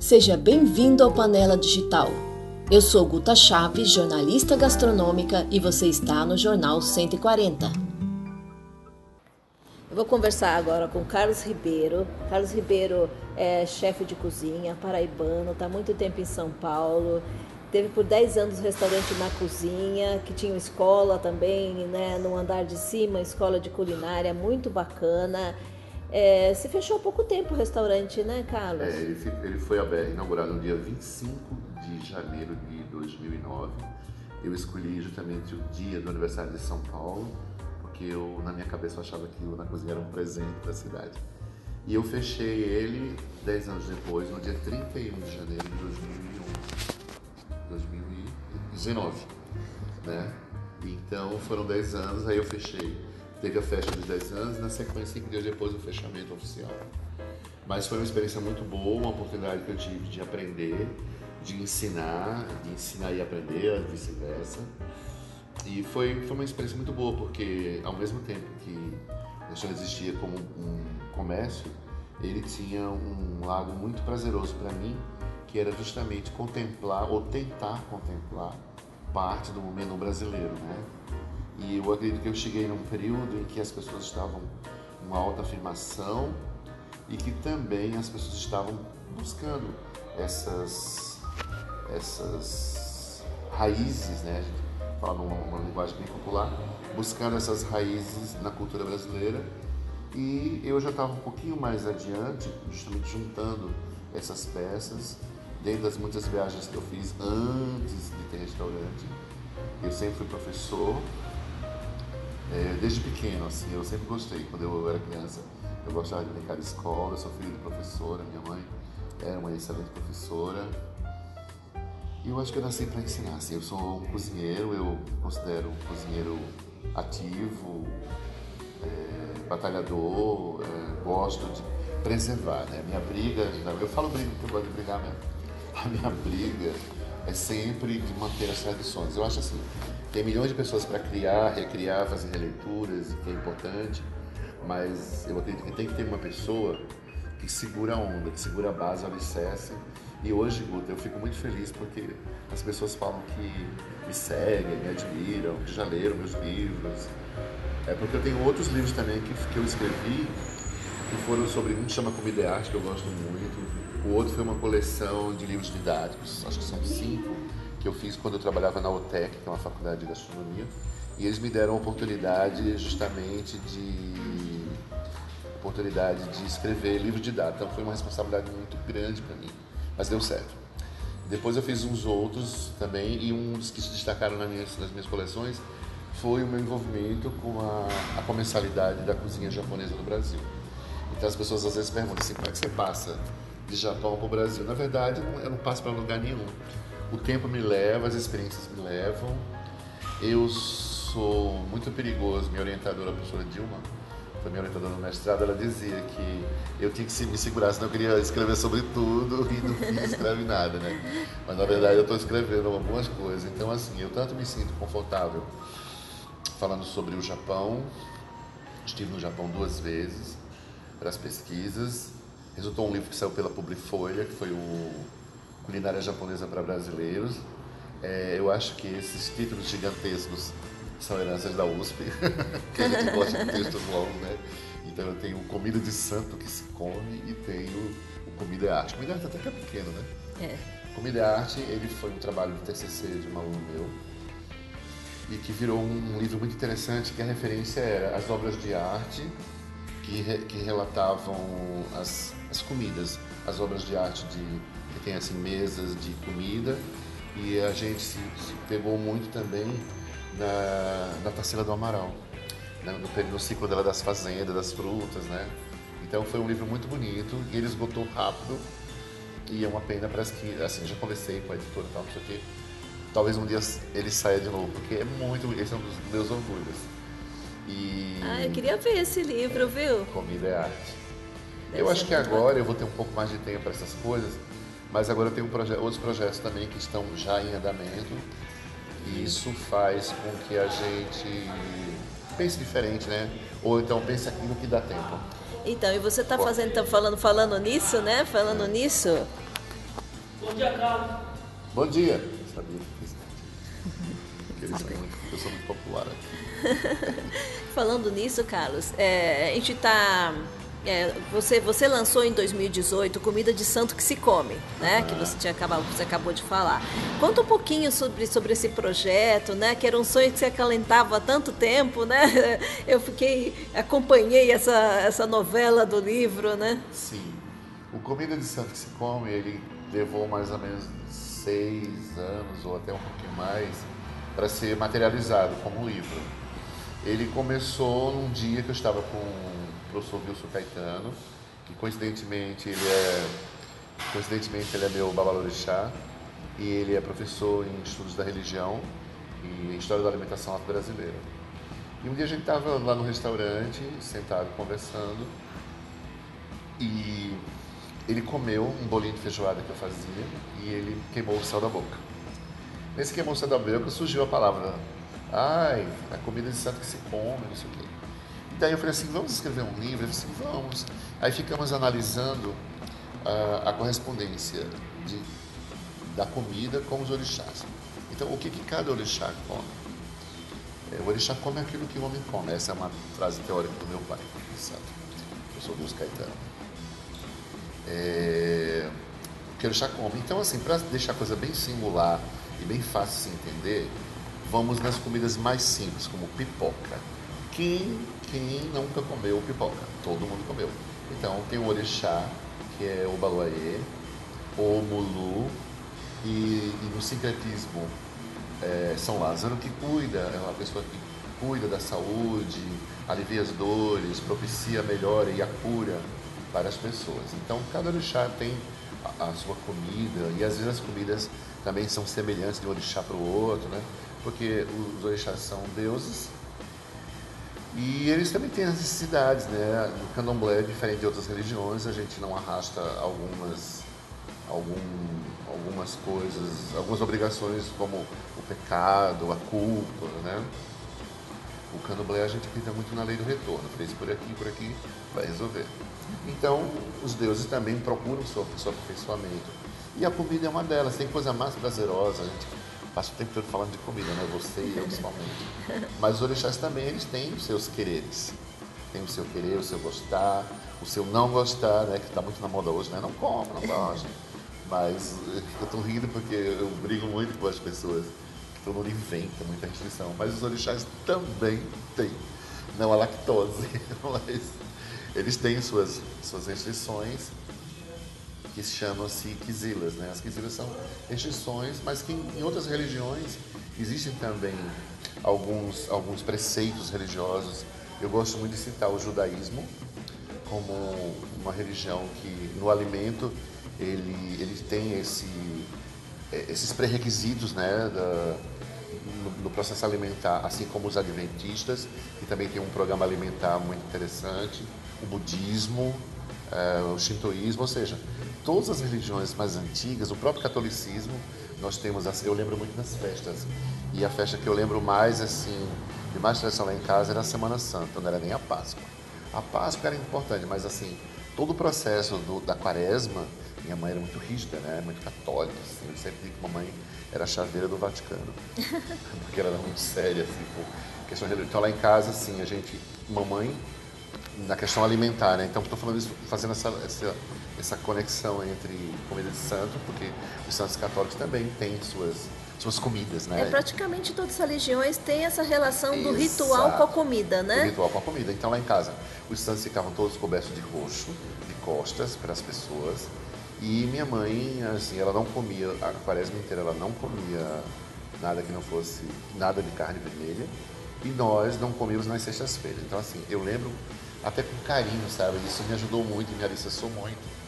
Seja bem-vindo ao Panela Digital. Eu sou Guta Chaves, jornalista gastronômica, e você está no Jornal 140. Eu vou conversar agora com Carlos Ribeiro. Carlos Ribeiro é chefe de cozinha, paraibano, está muito tempo em São Paulo. Teve por 10 anos restaurante na cozinha, que tinha escola também, né, no andar de cima, escola de culinária, muito bacana. É, você fechou há pouco tempo o restaurante, né, Carlos? É, ele, ele foi inaugurado no dia 25 de janeiro de 2009. Eu escolhi justamente o dia do aniversário de São Paulo, porque eu, na minha cabeça, eu achava que o Na Cozinha era um presente para a cidade. E eu fechei ele 10 anos depois, no dia 31 de janeiro de 2001. 2019, né? Então foram 10 anos, aí eu fechei. Teve a festa dos 10 anos na sequência, 5 dias depois, o fechamento oficial. Mas foi uma experiência muito boa, uma oportunidade que eu tive de aprender, de ensinar, de ensinar e aprender, vice-versa. E foi, foi uma experiência muito boa, porque ao mesmo tempo que restaurante existia como um comércio, ele tinha um lado muito prazeroso para mim, que era justamente contemplar ou tentar contemplar parte do menu brasileiro, né? E eu acredito que eu cheguei num período em que as pessoas estavam uma alta afirmação e que também as pessoas estavam buscando essas essas raízes, né? A gente fala numa, numa linguagem bem popular, buscando essas raízes na cultura brasileira. E eu já estava um pouquinho mais adiante, justamente juntando essas peças dentro das muitas viagens que eu fiz antes de ter restaurante, eu sempre fui professor, é, desde pequeno, assim, eu sempre gostei. Quando eu era criança, eu gostava de brincar de escola, eu sou filho de professora, minha mãe era uma excelente professora. E eu acho que eu nasci para ensinar, assim, eu sou um cozinheiro, eu considero um cozinheiro ativo, é, batalhador, é, gosto de preservar, né? Minha briga, eu falo briga porque eu gosto de brigar mesmo a minha briga é sempre de manter as tradições. Eu acho assim, tem milhões de pessoas para criar, recriar, fazer releituras, que é importante, mas eu acredito que tem que ter uma pessoa que segura a onda, que segura a base, o alicerce. E hoje, Guta, eu fico muito feliz porque as pessoas falam que me seguem, me admiram, que já leram meus livros. É porque eu tenho outros livros também que, que eu escrevi, que foram sobre um chama Comida e Arte, que eu gosto muito, o outro foi uma coleção de livros didáticos, acho que são cinco, que eu fiz quando eu trabalhava na OTEC, que é uma faculdade de gastronomia. E eles me deram a oportunidade justamente de oportunidade de escrever livro didático. Então foi uma responsabilidade muito grande para mim, mas deu certo. Depois eu fiz uns outros também e um dos que se destacaram nas minhas, nas minhas coleções foi o meu envolvimento com a, a comensalidade da cozinha japonesa no Brasil. Então as pessoas às vezes perguntam assim, como é que você passa de Japão para o Brasil. Na verdade, eu não passo para lugar nenhum. O tempo me leva, as experiências me levam. Eu sou muito perigoso. Minha orientadora, a professora Dilma, foi minha orientadora no mestrado, ela dizia que eu tinha que me segurar, senão eu queria escrever sobre tudo e não fiz escrever nada, né? Mas na verdade eu estou escrevendo algumas coisas. Então, assim, eu tanto me sinto confortável falando sobre o Japão. Estive no Japão duas vezes para as pesquisas Resultou um livro que saiu pela Publifolha, que foi o Culinária Japonesa para Brasileiros. É, eu acho que esses títulos gigantescos são heranças da USP, que a gente gosta de textos longos, né? Então eu tenho Comida de Santo que se come e tenho o Comida é Arte. Comida é Arte até que é pequeno, né? É. Comida é Arte, ele foi um trabalho de TCC de um aluno meu e que virou um livro muito interessante que a referência era as obras de arte que, re, que relatavam as, as comidas, as obras de arte de, que tem assim mesas de comida e a gente se, se pegou muito também na, na Tarsila do Amaral, né? no, no ciclo dela das fazendas, das frutas, né? Então foi um livro muito bonito e ele esgotou rápido e é uma pena, parece que, assim, já conversei com a editora e tal, não sei o quê. Talvez um dia ele saia de novo, porque é muito, esse é um dos meus orgulhos. E... Ah, eu queria ver esse livro, viu? Comida é arte. Deve eu acho que agora eu vou ter um pouco mais de tempo para essas coisas, mas agora tenho um proje outros projetos também que estão já em andamento. E isso faz com que a gente pense diferente, né? Ou então pense aquilo que dá tempo. Então, e você está fazendo, tá falando, falando nisso, né? Falando é. nisso, Bom dia, Carlos. Bom dia. Eu sabia que eles são muito, eu sou muito popular aqui. Falando nisso, Carlos, é, a gente está é, você, você lançou em 2018 Comida de Santo que se Come, né? Uhum. Que você, tinha acabado, você acabou de falar. Conta um pouquinho sobre, sobre esse projeto, né? Que era um sonho que você acalentava há tanto tempo, né? Eu fiquei, acompanhei essa, essa novela do livro, né? Sim. O Comida de Santo que se Come, ele levou mais ou menos seis anos ou até um pouquinho mais para ser materializado como livro. Ele começou num dia que eu estava com professor Wilson Caetano, que coincidentemente ele é, coincidentemente ele é meu babalorixá e ele é professor em estudos da religião e história da alimentação afro-brasileira. E um dia a gente estava lá no restaurante, sentado conversando, e ele comeu um bolinho de feijoada que eu fazia e ele queimou o céu da boca. Nesse queimou o céu da boca surgiu a palavra, ai, a comida de santo que se come, não sei o quê. Daí eu falei assim, vamos escrever um livro? Ele disse, vamos. Aí ficamos analisando uh, a correspondência de, da comida com os orixás. Então, o que, que cada orixá come? É, o orixá come aquilo que o homem come. Essa é uma frase teórica do meu pai, sabe? Eu sou Deus Caetano. É, o que o orixá come. Então, assim, para deixar a coisa bem singular e bem fácil de se entender, vamos nas comidas mais simples, como pipoca. Quem quem nunca comeu pipoca? Todo mundo comeu. Então tem o orixá, que é o baluaê, o mulu, e, e no sincretismo é, São Lázaro que cuida, é uma pessoa que cuida da saúde, alivia as dores, propicia a melhora e a cura para as pessoas. Então cada orixá tem a, a sua comida e às vezes as comidas também são semelhantes de um orixá para o outro, né? Porque os orixás são deuses e eles também têm as necessidades, né? No candomblé, diferente de outras religiões, a gente não arrasta algumas, algum, algumas coisas, algumas obrigações como o pecado, a culpa, né? O candomblé a gente acredita muito na lei do retorno, fez por aqui, por aqui, vai resolver. Então, os deuses também procuram o seu, seu aperfeiçoamento. E a comida é uma delas, tem coisa mais prazerosa, a gente passo o tempo todo falando de comida, né? Você e eu principalmente. Mas os orixás também, eles têm os seus quereres. Tem o seu querer, o seu gostar, o seu não gostar, né? Que está muito na moda hoje, né? Não come, não gosta. Mas eu estou rindo porque eu brigo muito com as pessoas. Todo mundo inventa muita restrição. Mas os orixás também têm. Não a lactose, mas eles têm suas, suas restrições que chamam-se quizilas. Né? As quizilas são restrições, mas que em outras religiões existem também alguns, alguns preceitos religiosos. Eu gosto muito de citar o judaísmo como uma religião que no alimento ele, ele tem esse, esses pré-requisitos né, da, no, no, processo alimentar, assim como os adventistas, que também tem um programa alimentar muito interessante, o budismo, é, o shintoísmo, ou seja, todas as religiões mais antigas, o próprio catolicismo, nós temos, assim, eu lembro muito das festas. E a festa que eu lembro mais, assim, de mais tradição lá em casa era a Semana Santa, não era nem a Páscoa. A Páscoa era importante, mas assim, todo o processo do, da quaresma, minha mãe era muito rígida, né? Muito católica, assim. Eu sempre digo que mamãe era a chaveira do Vaticano. porque ela era muito séria, assim, por questão religiosa. Então lá em casa, assim, a gente, mamãe, na questão alimentar, né? Então estou falando isso, fazendo essa, essa essa conexão entre comida de santo, porque os santos católicos também têm suas, suas comidas, né? É, praticamente todas as religiões têm essa relação do Exato. ritual com a comida, né? Do ritual com a comida. Então lá em casa, os santos ficavam todos cobertos de roxo, de costas para as pessoas. E minha mãe, assim, ela não comia, a quaresma inteira ela não comia nada que não fosse, nada de carne vermelha. E nós não comíamos nas sextas-feiras. Então assim, eu lembro até com carinho, sabe? Isso me ajudou muito, me alicerçou muito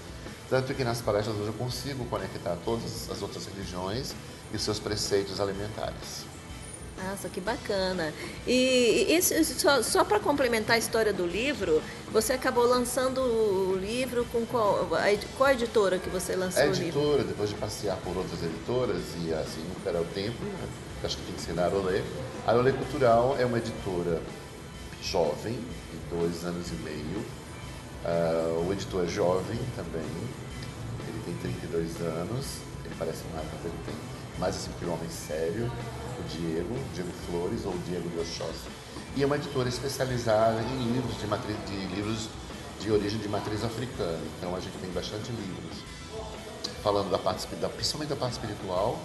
tanto que nas palestras hoje eu consigo conectar todas as outras religiões e seus preceitos alimentares. Nossa, que bacana. E, e só, só para complementar a história do livro, você acabou lançando o livro com qual, a, qual a editora que você lançou a o livro? Editora, depois de passear por outras editoras e assim nunca era o tempo, né? acho que tem que ser na Arolê. A Arolê Cultural é uma editora jovem, de dois anos e meio. Uh, o editor é jovem também, tem 32 anos, que parece mais, mas ele tem mais assim que um homem sério, o Diego, Diego Flores ou Diego de Oxóssi. E é uma editora especializada em livros de, matriz, de livros de origem de matriz africana. Então a gente tem bastante livros falando da parte, da, principalmente da parte espiritual.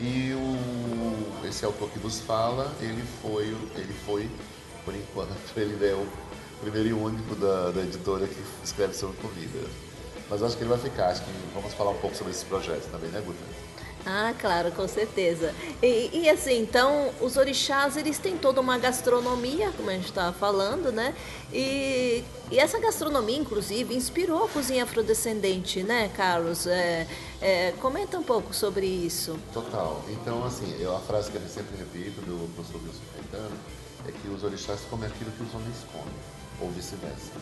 E o, esse autor que vos fala, ele foi, ele foi, por enquanto, ele é o primeiro e único da, da editora que escreve sobre comida. Mas acho que ele vai ficar, acho que vamos falar um pouco sobre esse projeto também, né, Guta? Ah, claro, com certeza. E, e, assim, então, os orixás, eles têm toda uma gastronomia, como a gente estava falando, né? E, e, essa gastronomia, inclusive, inspirou a cozinha afrodescendente, né, Carlos? É, é, comenta um pouco sobre isso. Total. Então, assim, eu, a frase que eu sempre repito do professor Wilson Caetano é que os orixás comem aquilo que os homens comem, ou vice-versa.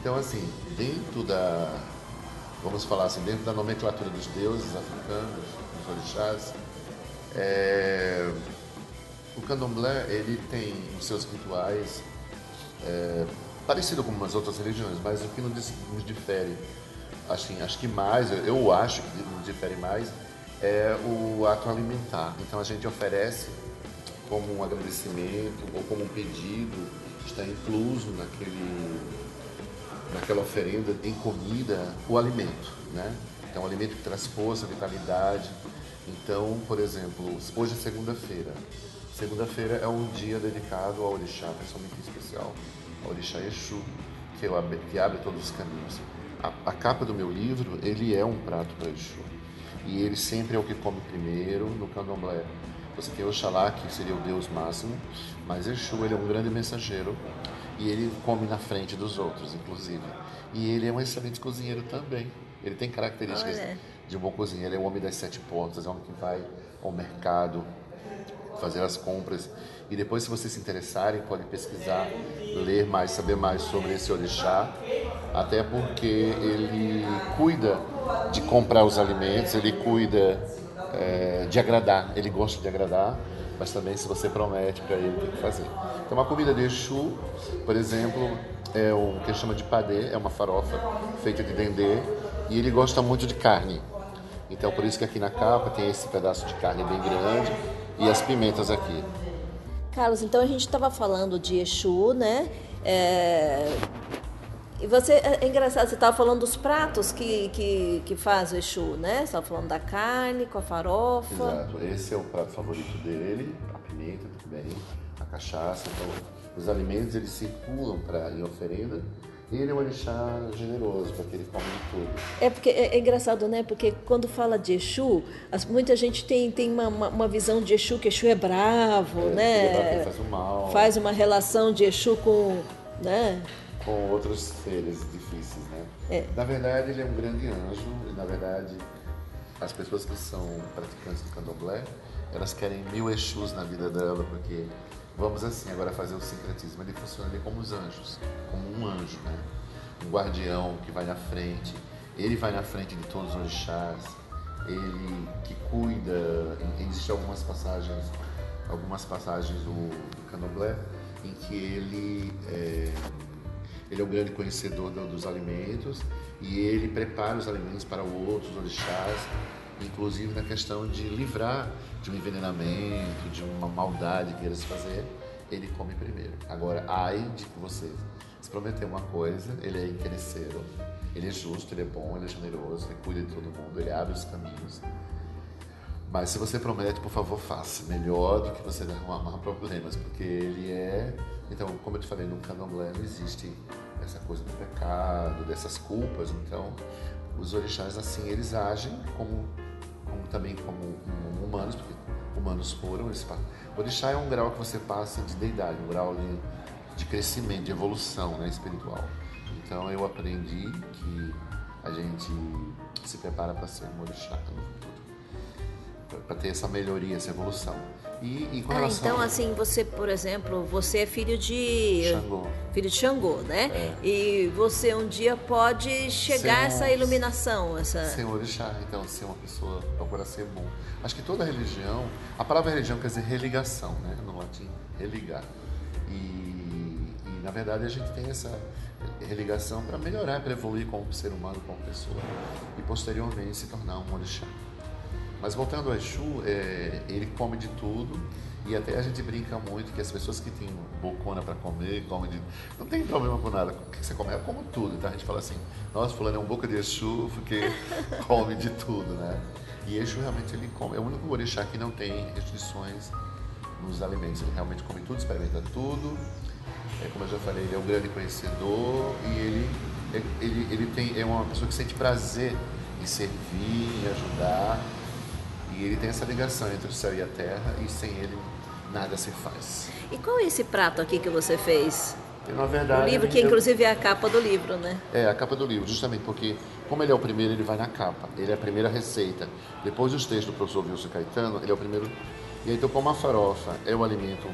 Então, assim, dentro da, vamos falar assim, dentro da nomenclatura dos deuses africanos, dos orixás, é, o candomblé ele tem os seus rituais é, parecido com as outras religiões, mas o que nos, nos difere, assim, acho que mais, eu acho que nos difere mais é o ato alimentar. Então a gente oferece como um agradecimento ou como um pedido, está incluso naquele naquela oferenda em comida o alimento, né? Então, alimento que traz força, vitalidade. Então, por exemplo, hoje é segunda-feira. Segunda-feira é um dia dedicado ao orixá, pessoalmente especial, ao orixá Exu, que, eu, que abre todos os caminhos. A, a, capa do meu livro, ele é um prato para Exu. E ele sempre é o que come primeiro no candomblé. Você tem Oxalá, que seria o Deus máximo, mas Exu ele é um grande mensageiro e ele come na frente dos outros, inclusive. E ele é um excelente cozinheiro também. Ele tem características Olha. de um bom cozinheiro. Ele é o homem das sete portas, é um homem que vai ao mercado fazer as compras. E depois, se vocês se interessarem, podem pesquisar, ler mais, saber mais sobre esse orixá. Até porque ele cuida de comprar os alimentos, ele cuida é, de agradar, ele gosta de agradar mas também se você promete para ele, tem que fazer. Então, uma comida de Exu, por exemplo, é o que chama de padê, é uma farofa feita de dendê, e ele gosta muito de carne. Então, por isso que aqui na capa tem esse pedaço de carne bem grande e as pimentas aqui. Carlos, então a gente estava falando de Exu, né? É... E você, é, é engraçado, você estava falando dos pratos que, que, que faz o Exu, né? Você estava falando da carne com a farofa. Exato, esse é o prato favorito dele, a pimenta também, a cachaça. Então, os alimentos eles circulam para em oferenda e ele é um orixá generoso, porque ele come de tudo. É porque é, é engraçado, né? Porque quando fala de Exu, as, muita gente tem, tem uma, uma, uma, visão de Exu que Exu é bravo, é, né? Ele é bravo, faz o mal. Faz uma relação de Exu com, né? Com outros seres difíceis, né? É. Na verdade, ele é um grande anjo e, na verdade, as pessoas que são praticantes do candomblé, elas querem mil Exus na vida dela, porque, vamos assim, agora fazer o sincretismo, ele funciona ali como os anjos, como um anjo, né? Um guardião que vai na frente, ele vai na frente de todos os orixás, ele que cuida, existem algumas passagens, algumas passagens do, do candomblé em que ele... É, ele é o grande conhecedor dos alimentos e ele prepara os alimentos para outros orixás, inclusive na questão de livrar de um envenenamento, de uma maldade que queira se fazer, ele come primeiro. Agora, ai de você se prometer uma coisa, ele é interesseiro, ele é justo, ele é bom, ele é generoso, ele cuida de todo mundo, ele abre os caminhos. Mas se você promete, por favor, faça. Melhor do que você arrumar problemas, porque ele é. Então, como eu te falei, no candomblé não existe essa coisa do pecado, dessas culpas. Então, os orixás, assim, eles agem como, como também como, humanos, porque humanos foram. Eles, o orixá é um grau que você passa de deidade, um grau de, de crescimento, de evolução né, espiritual. Então, eu aprendi que a gente se prepara para ser um orixá no futuro para ter essa melhoria, essa evolução. E, e ah, então a... assim, você, por exemplo, você é filho de Xangô. Filho de Xangô, né? É. E você um dia pode chegar a essa iluminação, essa Ser um orixá, então ser uma pessoa, procurar ser bom. Acho que toda religião, a palavra religião quer dizer religação, né? No latim, religar. E, e na verdade a gente tem essa religação para melhorar, para evoluir como ser humano, como pessoa e posteriormente se tornar um orixá. Mas voltando ao Exu, é, ele come de tudo e até a gente brinca muito que as pessoas que têm bocona para comer, comem de... Não tem problema com nada. O que você comer, eu como tudo. Então a gente fala assim, nossa, fulano é um boca de Exu porque come de tudo, né? E Exu realmente ele come. É o único orixá que não tem restrições nos alimentos. Ele realmente come tudo, experimenta tudo. É, como eu já falei, ele é um grande conhecedor e ele, ele, ele tem, é uma pessoa que sente prazer em servir, em ajudar. E ele tem essa ligação entre o céu e a terra e sem ele nada se faz. E qual é esse prato aqui que você fez? E, na verdade, o livro, que inclusive é a capa do livro, né? É, a capa do livro, justamente porque, como ele é o primeiro, ele vai na capa. Ele é a primeira receita. Depois dos textos do professor Wilson Caetano, ele é o primeiro. E aí, então, como a farofa é o alimento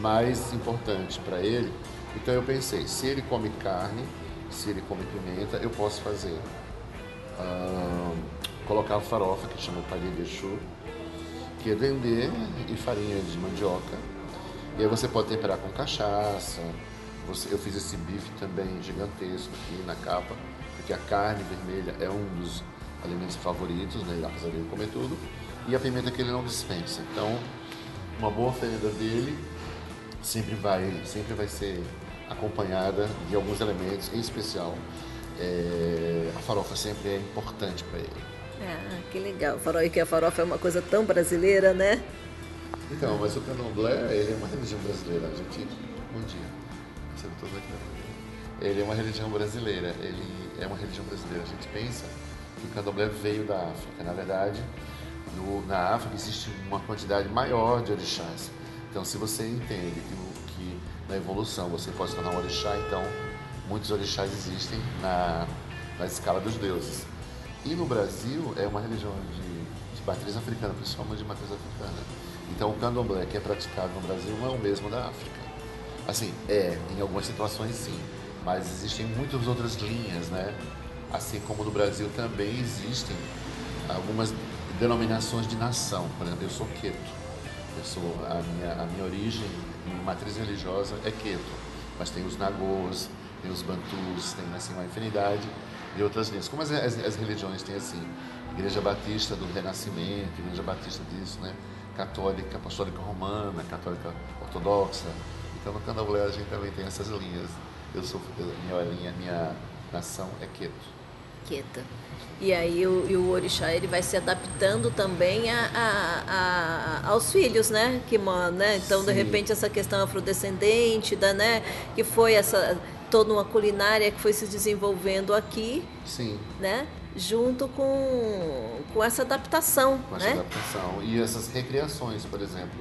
mais importante para ele, então eu pensei, se ele come carne, se ele come pimenta, eu posso fazer. Colocar farofa, que chama palha de chu, que é dendê e farinha de mandioca. E aí você pode temperar com cachaça. Você, eu fiz esse bife também gigantesco aqui na capa, porque a carne vermelha é um dos alimentos favoritos, né? apesar dele comer tudo. E a pimenta que ele não dispensa. Então, uma boa oferenda dele sempre vai, sempre vai ser acompanhada de alguns elementos, em especial é, a farofa sempre é importante para ele. Ah, que legal. Farofa, que a farofa é uma coisa tão brasileira, né? Então, mas o candomblé, ele é uma religião brasileira. A gente, bom dia, você todo aqui. Ele é uma religião brasileira. Ele é uma religião brasileira. A gente pensa que o candomblé veio da África. Na verdade, no, na África existe uma quantidade maior de orixás. Então, se você entende que, que na evolução você pode tornar um orixá, então muitos orixás existem na, na escala dos deuses. E no Brasil é uma religião de, de matriz africana, principalmente de matriz africana. Então o candomblé que é praticado no Brasil não é o mesmo da África. Assim, é, em algumas situações sim, mas existem muitas outras linhas, né? Assim como no Brasil também existem algumas denominações de nação. Por exemplo, eu sou queto. Eu sou, a, minha, a minha origem, minha matriz religiosa é queto. Mas tem os nagôs, tem os bantus, tem assim, uma infinidade e outras linhas. Como as, as, as, religiões têm assim, Igreja Batista do Renascimento, Igreja Batista disso, né? Católica, Apostólica Romana, Católica Ortodoxa. Então no Candomblé a gente também tem essas linhas. Eu sou, minha linha, minha nação é Queto. Queta. E aí o, e o orixá ele vai se adaptando também a, a, a, aos filhos, né? Que né? Então, Sim. de repente, essa questão afrodescendente, da, né? Que foi essa toda uma culinária que foi se desenvolvendo aqui. Sim. Né? Junto com, com essa adaptação. Com essa né? adaptação. E essas recriações, por exemplo.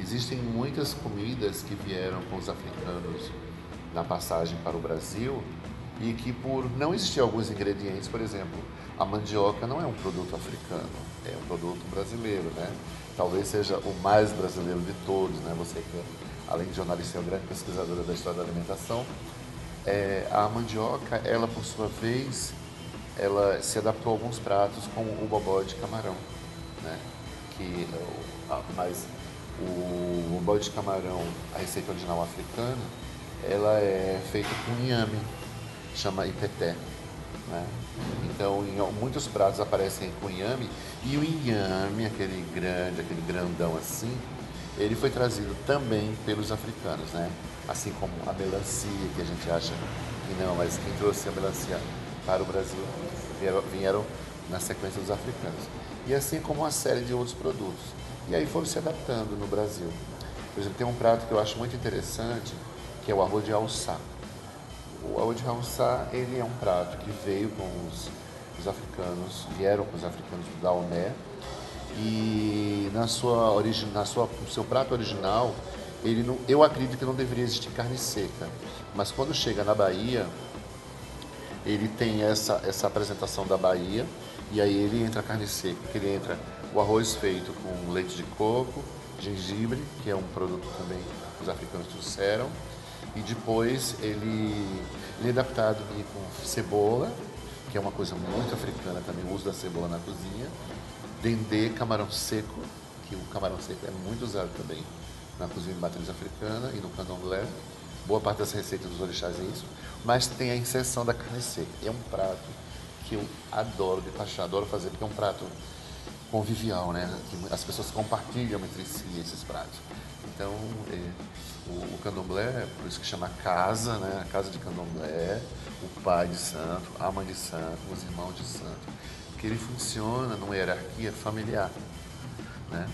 Existem muitas comidas que vieram com os africanos na passagem para o Brasil e que por não existir alguns ingredientes, por exemplo, a mandioca não é um produto africano, é um produto brasileiro, né? Talvez seja o mais brasileiro de todos, né? Você que além de jornalista é uma grande pesquisadora da história da alimentação, é, a mandioca, ela por sua vez, ela se adaptou a alguns pratos, como o bobó de camarão, né? Que, mas o bobó de camarão, a receita original africana, ela é feita com inhame, chama ipeté. Né? Então, em muitos pratos aparecem com inhame, e o inhame, aquele grande, aquele grandão assim, ele foi trazido também pelos africanos, né? Assim como a melancia, que a gente acha que não, mas quem trouxe a melancia para o Brasil vieram, vieram na sequência dos africanos. E assim como uma série de outros produtos. E aí foram se adaptando no Brasil. Por exemplo, tem um prato que eu acho muito interessante, que é o arroz de alçá. O arroz de alçá, ele é um prato que veio com os, os africanos, vieram com os africanos da Oné, e na sua origem, na sua, no seu prato original, ele não, eu acredito que não deveria existir carne seca, mas quando chega na Bahia, ele tem essa, essa apresentação da Bahia e aí ele entra a carne seca, que ele entra o arroz feito com leite de coco, gengibre, que é um produto também que os africanos trouxeram, e depois ele, ele é adaptado com cebola, que é uma coisa muito africana também, o uso da cebola na cozinha, dendê, camarão seco, que o camarão seco é muito usado também na cozinha de matriz africana e no candomblé. Boa parte das receitas dos orixás é isso. Mas tem a inserção da carne seca. É um prato que eu adoro de paixão, adoro fazer, porque é um prato convivial, né? Que as pessoas compartilham entre si esses pratos. Então, é, o, o, candomblé, por isso que chama casa, né? A casa de candomblé, o pai de santo, a mãe de santo, os irmãos de santo, que ele funciona numa hierarquia familiar, né?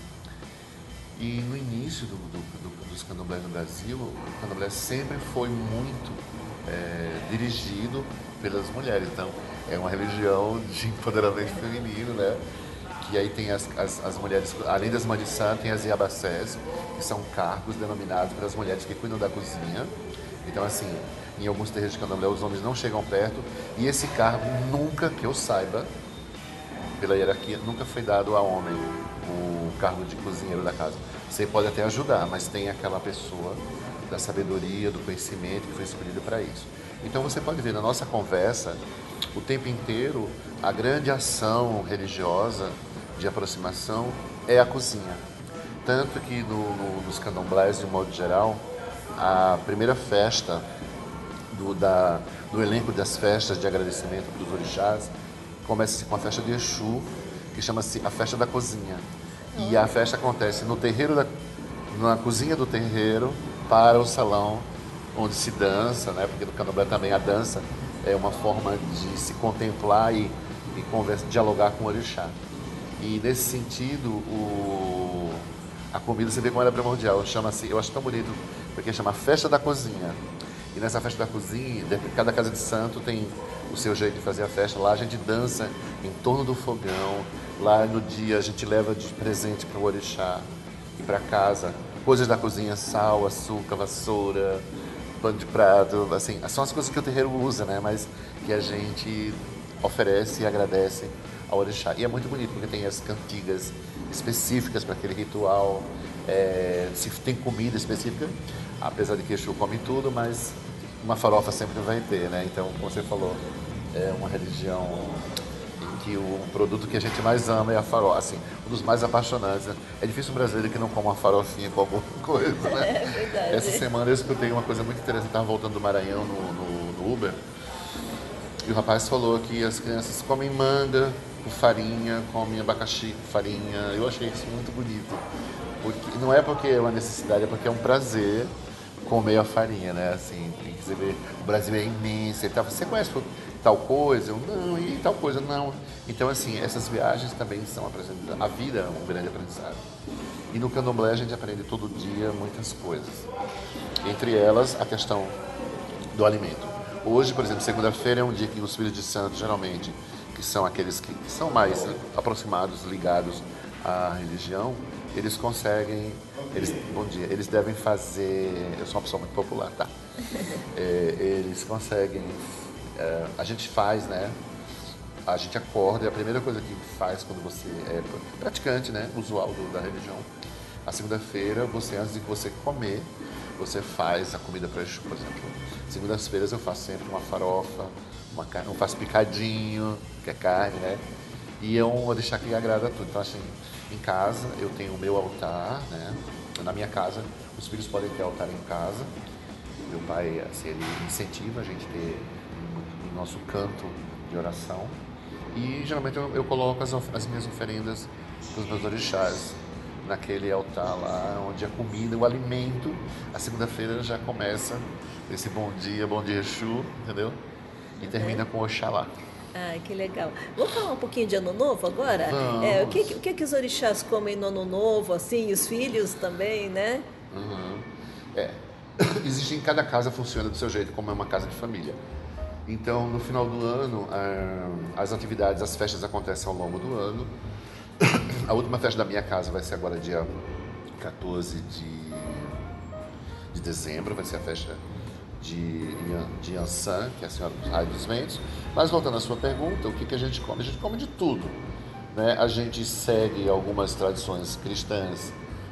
E no início do, do, do, dos candomblés no Brasil, o candomblé sempre foi muito é, dirigido pelas mulheres. Então, é uma religião de empoderamento feminino, né? Que aí tem as, as, as mulheres, além das mães de santo, tem as iabacés, que são cargos denominados pelas mulheres que cuidam da cozinha. Então, assim, em alguns terreiros de candomblé, os homens não chegam perto. E esse cargo nunca, que eu saiba, pela hierarquia, nunca foi dado a homem cargo de cozinheiro da casa. Você pode até ajudar, mas tem aquela pessoa da sabedoria, do conhecimento que foi escolhida para isso. Então você pode ver na nossa conversa o tempo inteiro a grande ação religiosa de aproximação é a cozinha. Tanto que no, no, nos candomblés, de um modo geral, a primeira festa do, da, do elenco das festas de agradecimento dos orixás começa com a festa de Exu, que chama-se a festa da cozinha. E a festa acontece no terreiro da, na cozinha do terreiro para o salão onde se dança, né? Porque no candomblé também a dança é uma forma de se contemplar e, e conversa, dialogar com o orixá. E nesse sentido, o, a comida você vê como ela é primordial. Chama-se, eu acho tão bonito, porque chama Festa da Cozinha. E nessa festa da cozinha, cada casa de santo tem o seu jeito de fazer a festa. Lá a gente dança em torno do fogão. Lá no dia a gente leva de presente para o orixá e para casa coisas da cozinha, sal, açúcar, vassoura, pano de prato, assim, são as coisas que o terreiro usa, né? Mas que a gente oferece e agradece ao orixá. E é muito bonito porque tem as cantigas específicas para aquele ritual, é, se tem comida específica, apesar de que come tudo, mas uma farofa sempre vai ter, né? Então, como você falou, é uma religião que o produto que a gente mais ama é a farofa, assim, um dos mais apaixonantes. Né? É difícil um brasileiro que não coma uma farofinha com alguma coisa, né? É verdade. Essa semana eu escutei uma coisa muito interessante, estava voltando do Maranhão no, no, no Uber, e o rapaz falou que as crianças comem manga com farinha, comem abacaxi com farinha. Eu achei isso muito bonito. Porque, não é porque é uma necessidade, é porque é um prazer comer a farinha, né? Assim, tem que ver, o Brasil é imenso. Tá, você conhece tal coisa? Eu, não, e tal coisa, não. Então, assim, essas viagens também são aprendizados. A vida é um grande aprendizado. E no candomblé a gente aprende todo dia muitas coisas. Entre elas, a questão do alimento. Hoje, por exemplo, segunda-feira é um dia que os filhos de santo, geralmente, que são aqueles que são mais aproximados, ligados à religião, eles conseguem, eles, bom dia, eles devem fazer, eu sou uma pessoa muito popular, tá? É, eles conseguem, é, a gente faz, né? A gente acorda e a primeira coisa que faz quando você é praticante, né? Usual do, da religião, a segunda-feira, você antes de você comer, você faz a comida para Exu, por exemplo. Segundas-feiras eu faço sempre uma farofa, uma carne, eu faço picadinho, que é carne, né? E eu vou deixar que agrada tudo. Então, assim, em casa, eu tenho o meu altar, né? Na minha casa, os filhos podem ter altar em casa. Meu pai, assim, ele incentiva a gente ter nosso canto de oração. E geralmente eu, eu coloco as, as minhas oferendas dos meus orixás naquele altar lá, onde a comida, o alimento, a segunda-feira já começa esse bom dia, bom dia Exu, entendeu? E termina com Oxalá. Ah, que legal. Vamos falar um pouquinho de Ano Novo agora? É, o, que, o que, que os orixás comem no Ano Novo, assim, os filhos também, né? Uhum. É. Existe em cada casa funciona do seu jeito, como é uma casa de família. Então, no final do ano, ah, as atividades, as festas acontecem ao longo do ano. A última festa da minha casa vai ser agora dia 14 de, de dezembro, vai ser a festa de, de Ansan, que é a Senhora dos Raios dos Ventos. Mas voltando à sua pergunta, o que, que a gente come? A gente come de tudo. Né? A gente segue algumas tradições cristãs,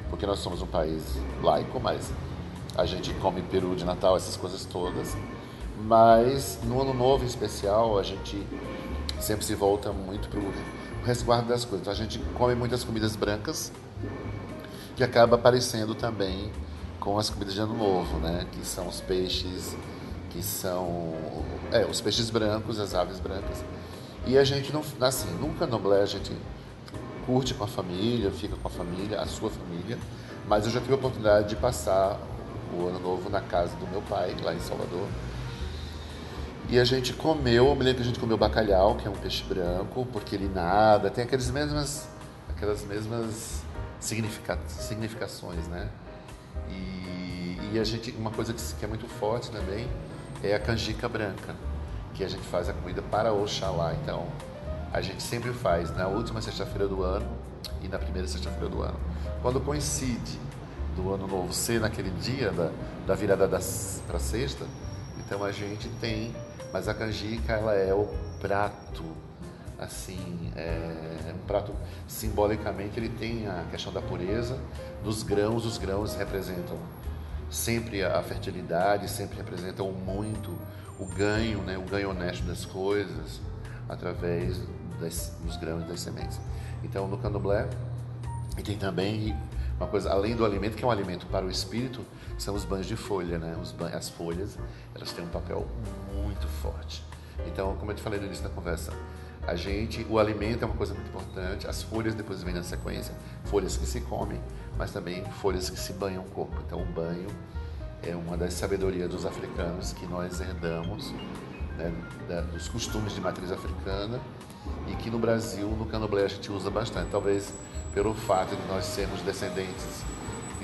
porque nós somos um país laico, mas a gente come peru de Natal, essas coisas todas. Mas no Ano Novo em especial, a gente sempre se volta muito para o resguardo das coisas. Então, a gente come muitas comidas brancas, que acaba aparecendo também com as comidas de ano novo, né? Que são os peixes, que são é, os peixes brancos, as aves brancas. E a gente não, assim, no candomblé a gente curte com a família, fica com a família, a sua família, mas eu já tive a oportunidade de passar o ano novo na casa do meu pai, lá em Salvador. E a gente comeu, eu me lembro que a gente comeu bacalhau, que é um peixe branco, porque ele nada, tem aquelas mesmas, aquelas mesmas significa, significações, né? E, e, a gente, uma coisa que, é muito forte também é a canjica branca, que a gente faz a comida para Oxalá. Então, a gente sempre faz na última sexta-feira do ano e na primeira sexta-feira do ano. Quando coincide do ano novo ser naquele dia da, da virada para sexta, então a gente tem, mas a canjica ela é o prato, assim, é um prato simbolicamente ele tem a questão da pureza dos grãos, os grãos representam sempre a fertilidade, sempre representam muito o ganho, né, o ganho honesto das coisas através das, dos grãos e das sementes. Então no candomblé e tem também uma coisa, além do alimento, que é um alimento para o espírito, são os banhos de folha, né? Os banhos, as folhas, elas têm um papel muito forte. Então, como eu te falei no início da conversa, a gente, o alimento é uma coisa muito importante, as folhas depois vêm na sequência, folhas que se comem, mas também folhas que se banham o corpo. Então, o banho é uma das sabedorias dos africanos que nós herdamos, né, dos costumes de matriz africana e que no Brasil, no candomblé, a gente usa bastante. Talvez pelo fato de nós sermos descendentes.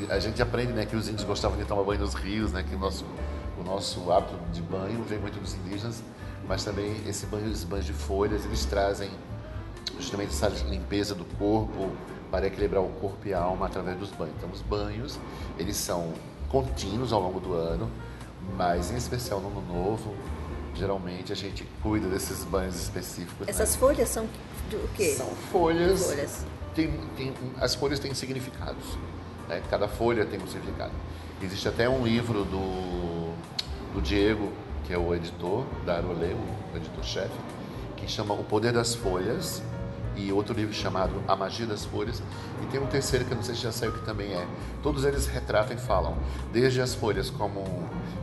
A gente aprende né, que os índios gostavam de tomar banho nos rios, né, que o nosso, o nosso hábito de banho vem muito dos indígenas, mas também esse banho, esses banhos de folhas, eles trazem justamente essa limpeza do corpo para equilibrar o corpo e a alma através dos banhos. Então, os banhos, eles são contínuos ao longo do ano, mas em especial no ano novo, geralmente a gente cuida desses banhos específicos. Né? Essas né? folhas são do quê? São folhas, folhas tem, tem, as folhas têm significados. Né? Cada folha tem um significado. Existe até um livro do, do Diego, que é o editor da Arolê, o editor-chefe, que chama O Poder das Folhas, e outro livro chamado A Magia das Folhas, e tem um terceiro que eu não sei se já saiu que também é. Todos eles retratam e falam, desde as folhas como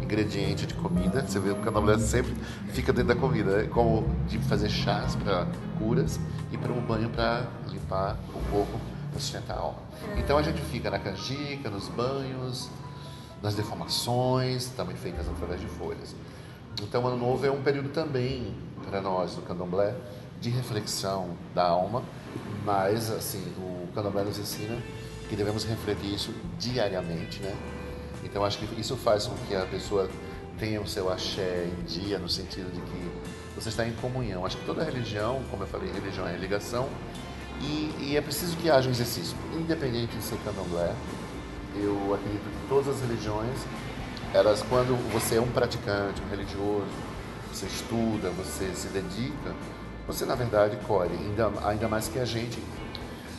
ingrediente de comida, você vê que o candomblé sempre fica dentro da comida, né? como de fazer chás para curas e para um banho para limpar o corpo, para sustentar a alma. Então a gente fica na canjica, nos banhos, nas deformações, também feitas através de folhas. Então, o Ano Novo é um período também para nós do candomblé de reflexão da alma, mas assim, o Candomblé nos ensina que devemos refletir isso diariamente, né? Então acho que isso faz com que a pessoa tenha o seu axé em dia, no sentido de que você está em comunhão. Acho que toda religião, como eu falei, religião é ligação, e, e é preciso que haja um exercício, independente de ser candomblé. Eu acredito que todas as religiões, elas, quando você é um praticante, um religioso, você estuda, você se dedica, você na verdade colhe, ainda, ainda mais que a gente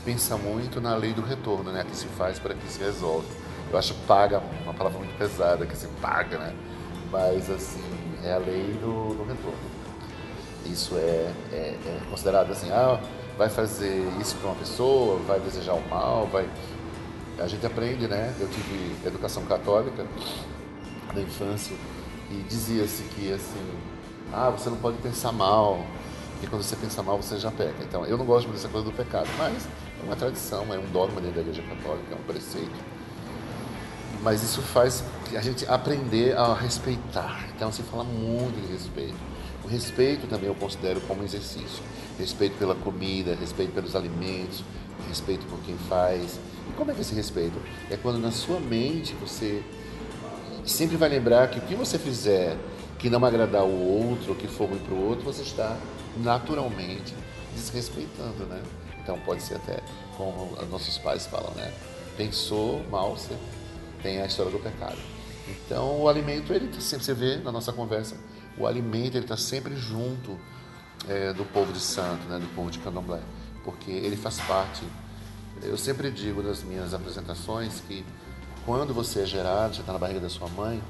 pensa muito na lei do retorno, né? Que se faz para que se resolve. Eu acho paga uma palavra muito pesada, que se paga, né? Mas assim, é a lei do, do retorno. Isso é, é, é, considerado assim, ah, vai fazer isso para uma pessoa, vai desejar o mal, vai. A gente aprende, né? Eu tive educação católica na infância e dizia-se que assim, ah, você não pode pensar mal, porque quando você pensa mal, você já peca. Então, eu não gosto muito dessa coisa do pecado, mas é uma tradição, é um dogma dentro da Igreja Católica, é um preceito. Mas isso faz a gente aprender a respeitar. Então, se fala muito de respeito. O respeito também eu considero como exercício. Respeito pela comida, respeito pelos alimentos, respeito por quem faz. E como é que é esse respeito? É quando na sua mente você sempre vai lembrar que o que você fizer que não agradar o outro, que for ruim para o outro, você está naturalmente desrespeitando, né? Então pode ser até como nossos pais falam, né? Pensou mal, você tem a história do pecado. Então o alimento, ele tá sempre, você vê na nossa conversa, o alimento ele está sempre junto é, do povo de santo, né? Do povo de candomblé, porque ele faz parte. Eu sempre digo nas minhas apresentações que quando você é gerado, você está na barriga da sua mãe,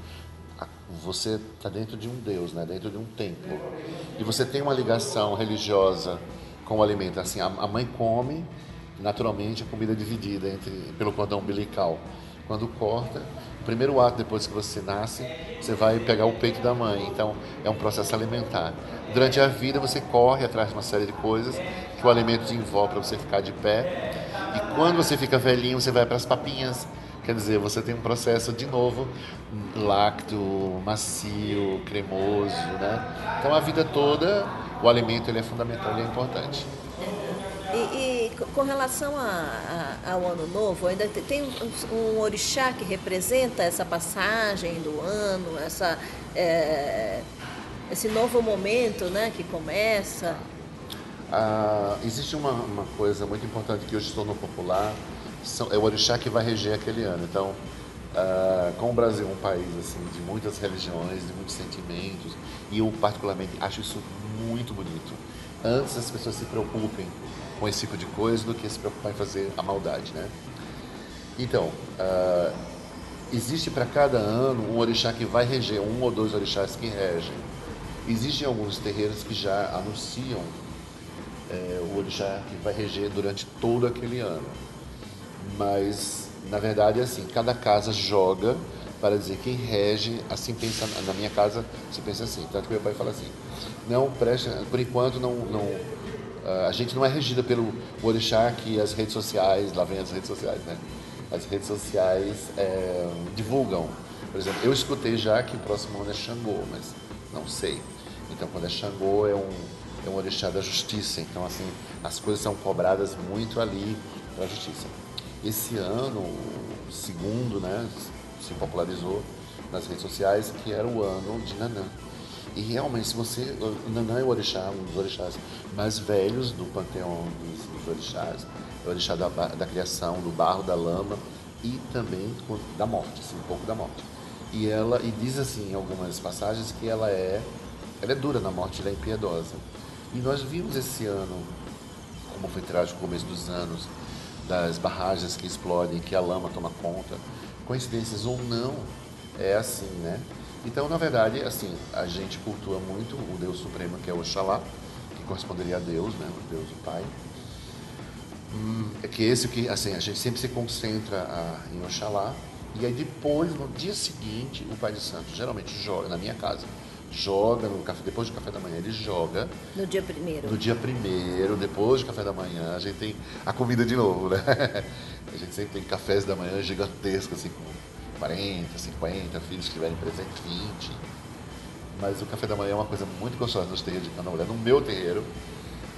você está dentro de um Deus, né? dentro de um templo. E você tem uma ligação religiosa com o alimento. Assim, a, mãe come, naturalmente, a comida é dividida entre, pelo cordão umbilical. Quando corta, o primeiro ato depois que você nasce, você vai pegar o peito da mãe. Então, é um processo alimentar. Durante a vida, você corre atrás de uma série de coisas que o alimento te envolve para você ficar de pé. E quando você fica velhinho, você vai para as papinhas. Quer dizer, você tem um processo de novo lácteo, macio, cremoso, né? Então a vida toda o alimento ele é fundamental, ele é importante. E, e com relação a, a, ao ano novo, ainda tem um, orixá que representa essa passagem do ano, essa, é, esse novo momento né, que começa? Ah, existe uma, uma coisa muito importante que hoje no popular, são, é o orixá que vai reger aquele ano. Então, ah, como o Brasil um país assim de muitas religiões, de muitos sentimentos, e eu particularmente acho isso muito bonito. Antes as pessoas se preocupem com esse tipo de coisa do que se preocupar em fazer a maldade, né? Então, uh, existe para cada ano um orixá que vai reger, um ou dois orixás que regem. Existem alguns terreiros que já anunciam é, o orixá que vai reger durante todo aquele ano. Mas, na verdade, é assim, cada casa joga para dizer quem rege, assim pensa, na minha casa se pensa assim. Tanto que meu pai fala assim, não preste, por enquanto não, não a gente não é regida pelo orixá que as redes sociais, lá vem as redes sociais, né? As redes sociais é, divulgam. Por exemplo, eu escutei já que o próximo ano é Xangô, mas não sei. Então, quando é Xangô, é um, é um orixá da justiça. Então, assim, as coisas são cobradas muito ali para a justiça. Esse ano, o segundo, né, se popularizou nas redes sociais, que era o ano de Nanã. E realmente, se você. O Nanã é o orixá, um dos orixás mais velhos do panteão dos, dos orixás. É o orixá da, da criação, do barro, da lama e também da morte, assim, um pouco da morte. E ela e diz assim em algumas passagens que ela é ela é dura na morte, ela é impiedosa. E nós vimos esse ano, como foi trágico o começo dos anos, das barragens que explodem, que a lama toma conta, coincidências ou não, é assim, né? Então, na verdade, assim, a gente cultua muito o Deus Supremo, que é o Oxalá, que corresponderia a Deus, né? O Deus, o Pai. Hum, é que esse que, assim, a gente sempre se concentra a, em Oxalá, e aí depois, no dia seguinte, o Pai de Santo geralmente joga, na minha casa, joga no café, depois do café da manhã, ele joga. No dia primeiro. No dia primeiro, depois do café da manhã, a gente tem a comida de novo, né? A gente sempre tem cafés da manhã gigantescos, assim, com 40, 50 filhos que estiverem presentes, 20. Mas o café da manhã é uma coisa muito gostosa nos terreiros de Candomblé. No meu terreiro,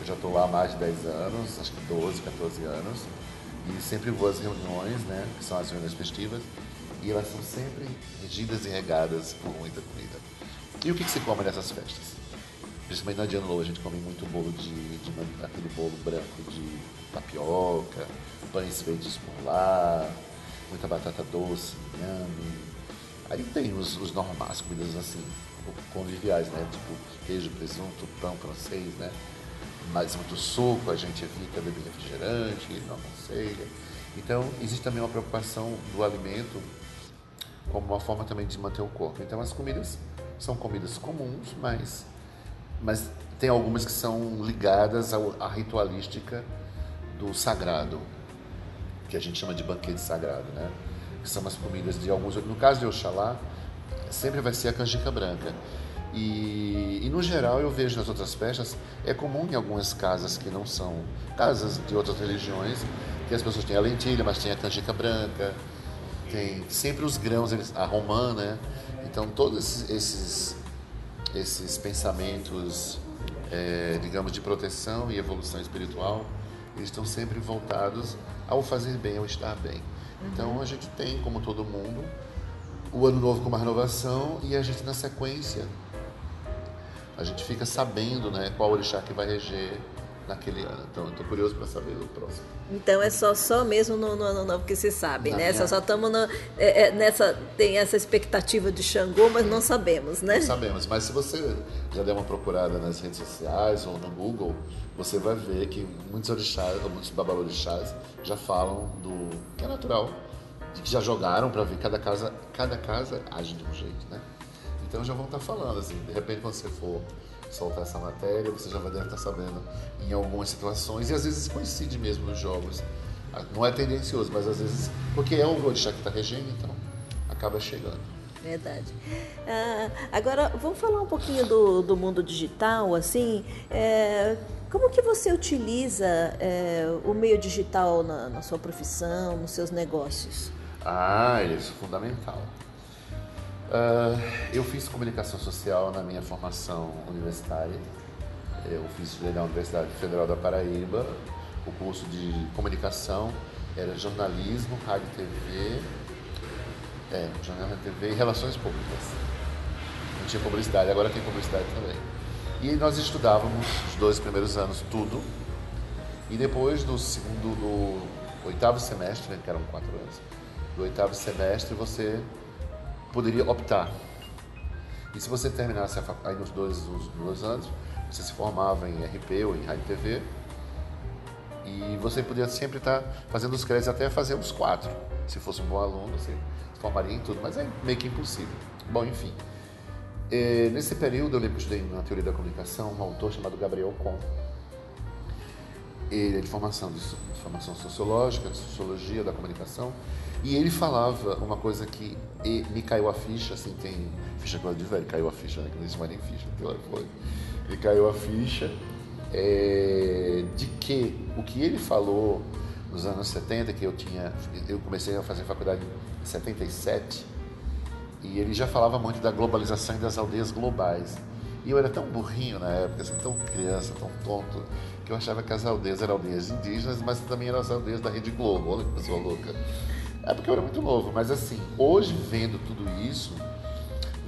eu já estou lá há mais de 10 anos, acho que 12, 14 anos, e sempre vou às reuniões, né, que são as reuniões festivas, e elas são sempre regidas e regadas por muita comida. E o que, que se come nessas festas? Principalmente na Diana Novo, a gente come muito bolo de, de, aquele bolo branco de tapioca, pães feitos por lá, muita batata doce, inhame. Aí tem os, os normais, comidas assim, conviviais, né? Tipo queijo, presunto, pão francês, né? Mas muito suco, a gente evita beber refrigerante, não aconselha. Então, existe também uma preocupação do alimento como uma forma também de manter o corpo. Então, as comidas são comidas comuns, mas, mas tem algumas que são ligadas à ritualística do sagrado, que a gente chama de banquete sagrado, né? Que são as comidas de alguns. No caso de Oxalá, sempre vai ser a canjica branca. E, e, no geral eu vejo nas outras festas, é comum em algumas casas que não são casas de outras religiões, que as pessoas têm a lentilha, mas tem a canjica branca, tem sempre os grãos, a romã, né? Então todos esses, esses pensamentos, é, digamos, de proteção e evolução espiritual, eles estão sempre voltados ao fazer bem, ao estar bem. Então uhum. a gente tem, como todo mundo, o ano novo com uma renovação e a gente na sequência a gente fica sabendo né, qual orixá que vai reger naquele ano. Então, eu estou curioso para saber o próximo. Então, é só, só mesmo no, no ano novo que se sabe, Na né? Minha... Só estamos é, é, nessa. Tem essa expectativa de Xangô, mas não sabemos, né? Não sabemos, mas se você já der uma procurada nas redes sociais ou no Google, você vai ver que muitos orixás, ou muitos babalorixás já falam do que é natural, de que já jogaram para ver cada casa, cada casa age de um jeito, né? Então já vão estar falando assim, de repente quando você for soltar essa matéria, você já vai deve estar sabendo em algumas situações, e às vezes coincide mesmo nos jogos Não é tendencioso, mas às vezes, porque é o orixá que está regendo, então acaba chegando. Verdade. Ah, agora, vamos falar um pouquinho do, do mundo digital, assim, é, como que você utiliza é, o meio digital na, na, sua profissão, nos seus negócios? Ah, isso é fundamental. Uh, eu fiz comunicação social na minha formação universitária. Eu fiz na Universidade Federal da Paraíba, o curso de comunicação era jornalismo, rádio e TV, é, jornalismo, TV e relações públicas. Não tinha publicidade, agora tem publicidade também. E nós estudávamos os dois primeiros anos tudo, e depois do segundo, do oitavo semestre, que eram quatro anos, do oitavo semestre você poderia optar. E se você terminasse aí nos dois, os dois anos, você se formava em RP ou em Rádio TV, e você podia sempre estar fazendo os créditos até fazer os quatro. Se fosse um bom aluno, você se formaria em tudo, mas é meio que impossível. Bom, enfim. É, nesse período, eu lembro que estudei na teoria da comunicação um autor chamado Gabriel Com. Ele é de formação, de, formação sociológica, de sociologia da comunicação, e ele falava uma coisa que me caiu a ficha, assim, tem ficha coisa velho, caiu a ficha, né? Que não existe mais nem ficha, telefone. Me caiu a ficha é, de que o que ele falou nos anos 70, que eu tinha, eu comecei a fazer faculdade em 77, e ele já falava muito da globalização e das aldeias globais. E eu era tão burrinho na época, assim, tão criança, tão tonto, que eu achava que as aldeias eram aldeias indígenas, mas também eram as aldeias da Rede Globo. Olha que pessoa louca. É porque eu era muito novo, mas assim, hoje vendo tudo isso,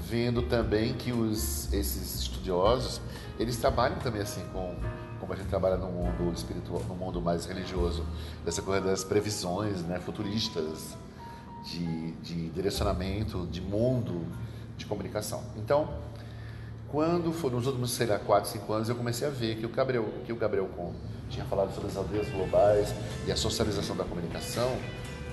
vendo também que os, esses estudiosos, eles trabalham também assim com como a gente trabalha no mundo espiritual, no mundo mais religioso, dessa coisa das previsões né, futuristas, de, de direcionamento, de mundo, de comunicação. Então, quando foi nos últimos, sei lá, 4, 5 anos, eu comecei a ver que o Gabriel, que o Gabriel Com tinha falado sobre as aldeias globais e a socialização da comunicação,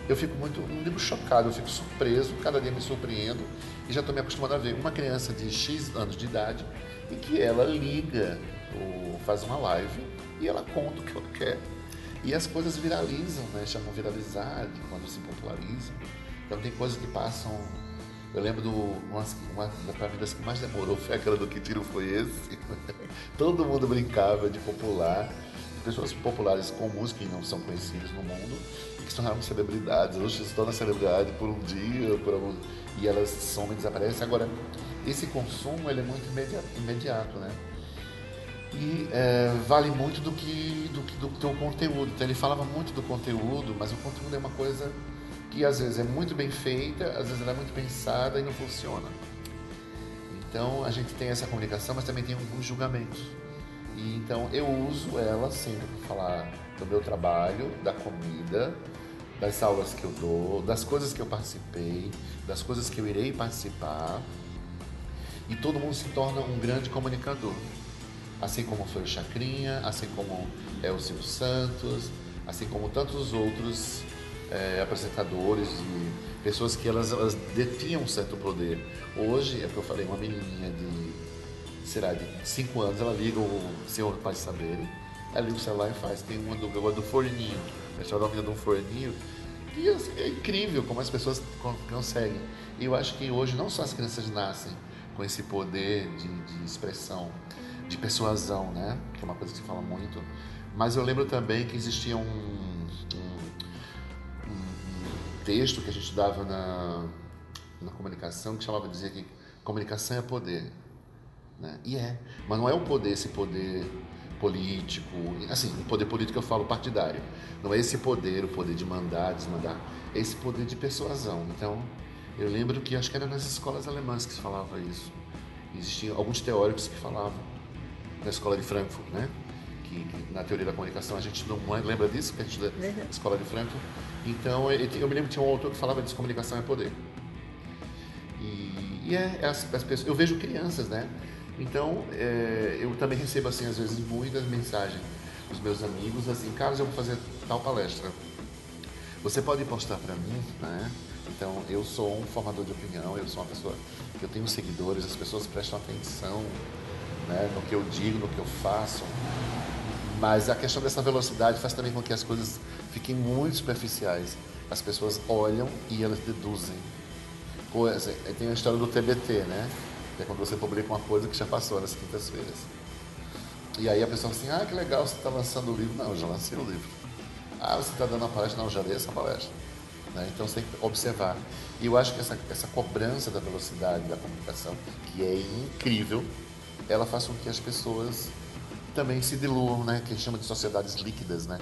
eu fico muito, não digo chocado, eu fico surpreso, cada dia me surpreendo e já estou me acostumando a ver uma criança de X anos de idade e que ela liga ou faz uma live e ela conta o que ela quer. E as coisas viralizam, né? Chamam viralizar quando se popularizam. Então tem coisas que passam. Eu lembro do uma, uma das que mais demorou foi aquela do que tiro foi esse. Todo mundo brincava de popular, pessoas populares com música que não são conhecidas no mundo e que se tornaram celebridades. Hoje se tornam celebridade por um dia, por algum, e elas somem desaparecem. Agora, esse consumo ele é muito imediato, imediato né? e é, vale muito do que, do do teu conteúdo. Então ele falava muito do conteúdo, mas o conteúdo é uma coisa que às vezes é muito bem feita, às vezes ela é muito pensada e não funciona. Então a gente tem essa comunicação, mas também tem alguns julgamentos. E então eu uso ela sempre para falar do meu trabalho, da comida, das aulas que eu dou, das coisas que eu participei, das coisas que eu irei participar. E todo mundo se torna um grande comunicador assim como foi o Chacrinha, assim como é o Silvio Santos, assim como tantos outros é, apresentadores e pessoas que elas, elas detinham um certo poder. Hoje, é o que eu falei, uma menininha de, será, de 5 anos, ela liga o Senhor Pode Saber, ela liga o celular e faz. Tem uma do, uma do forninho, a história de um forninho, e é incrível como as pessoas conseguem. E eu acho que hoje não só as crianças nascem com esse poder de, de expressão, de persuasão, né? Que é uma coisa que se fala muito. Mas eu lembro também que existia um, um, um texto que a gente dava na, na comunicação que chamava dizer que comunicação é poder. Né? E é. Mas não é o poder, esse poder político, assim, o poder político eu falo partidário. Não é esse poder, o poder de mandar, desmandar, é esse poder de persuasão. Então, eu lembro que acho que era nas escolas alemãs que se falava isso. Existiam alguns teóricos que falavam na escola de Frankfurt, né? Que, que, na teoria da comunicação a gente não lembra disso, que a gente na escola de Frankfurt. Então eu, eu, me lembro que tinha um autor que falava disso, comunicação é poder. E, e é, é as, as, pessoas, eu vejo crianças, né? Então é, eu também recebo assim às vezes muitas mensagens dos meus amigos assim, Carlos, eu vou fazer tal palestra. Você pode postar para mim, né? Então eu sou um formador de opinião, eu sou uma pessoa que eu tenho seguidores, as pessoas prestam atenção né, no que eu digo, no que eu faço. Mas a questão dessa velocidade faz também com que as coisas fiquem muito superficiais. As pessoas olham e elas deduzem. Coisa, tem a história do TBT, né? É quando você publica uma coisa que já passou nas quintas-feiras. E aí a pessoa fala assim, ah, que legal, você está lançando o livro. Não, eu já lancei o livro. Ah, você está dando uma palestra? Não, já dei essa palestra. Né? Então você tem que observar. E eu acho que essa, essa cobrança da velocidade da comunicação, que é incrível, ela faz com que as pessoas também se diluam, né? que a gente chama de sociedades líquidas. Né?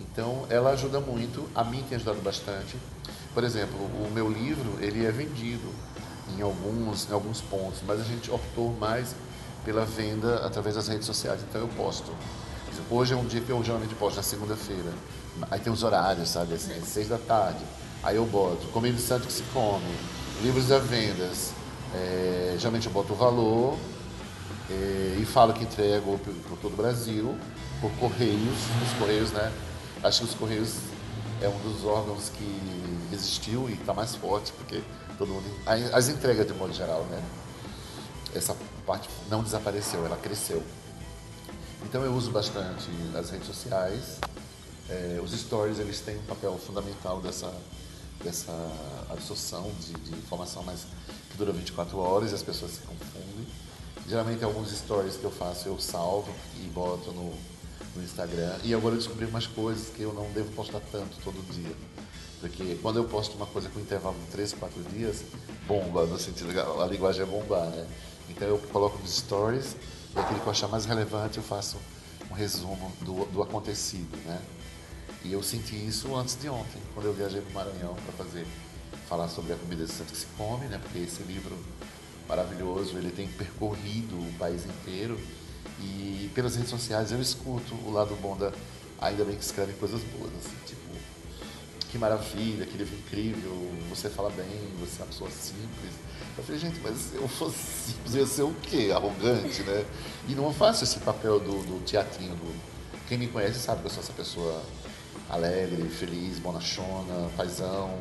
Então ela ajuda muito, a mim tem ajudado bastante. Por exemplo, o meu livro ele é vendido em alguns, em alguns pontos, mas a gente optou mais pela venda através das redes sociais. Então eu posto. Hoje é um dia que eu geralmente posto na segunda-feira. Aí tem os horários, sabe? Assim, seis da tarde. Aí eu boto comida santo que se come, livros à vendas. É, geralmente eu boto o valor é, e falo que entrego por todo o Brasil, por Correios. Os Correios, né? Acho que os Correios é um dos órgãos que existiu e está mais forte, porque todo mundo. As entregas de modo geral, né? essa parte não desapareceu, ela cresceu. Então eu uso bastante as redes sociais. É, os stories eles têm um papel fundamental dessa, dessa absorção de, de, informação mais que dura 24 horas e as pessoas se confundem. Geralmente alguns stories que eu faço eu salvo e boto no, no Instagram. E agora eu descobri umas coisas que eu não devo postar tanto todo dia. Porque quando eu posto uma coisa com intervalo de 3, 4 dias, bomba, no sentido, a linguagem é bombar, né? Então eu coloco nos stories e aquele que eu achar mais relevante eu faço um resumo do, do acontecido, né? E eu senti isso antes de ontem, quando eu viajei para o Maranhão para fazer falar sobre a comida de santo que se come, né? Porque esse livro maravilhoso, ele tem percorrido o país inteiro e pelas redes sociais eu escuto o lado bom da ainda bem que escrevem coisas boas, assim, que maravilha, que livro incrível, você fala bem, você é uma pessoa simples. Eu falei, gente, mas se eu fosse simples, eu ia ser o quê? Arrogante, né? E não faço esse papel do, do teatrinho. Do... Quem me conhece sabe que eu sou essa pessoa alegre, feliz, bonachona, paisão.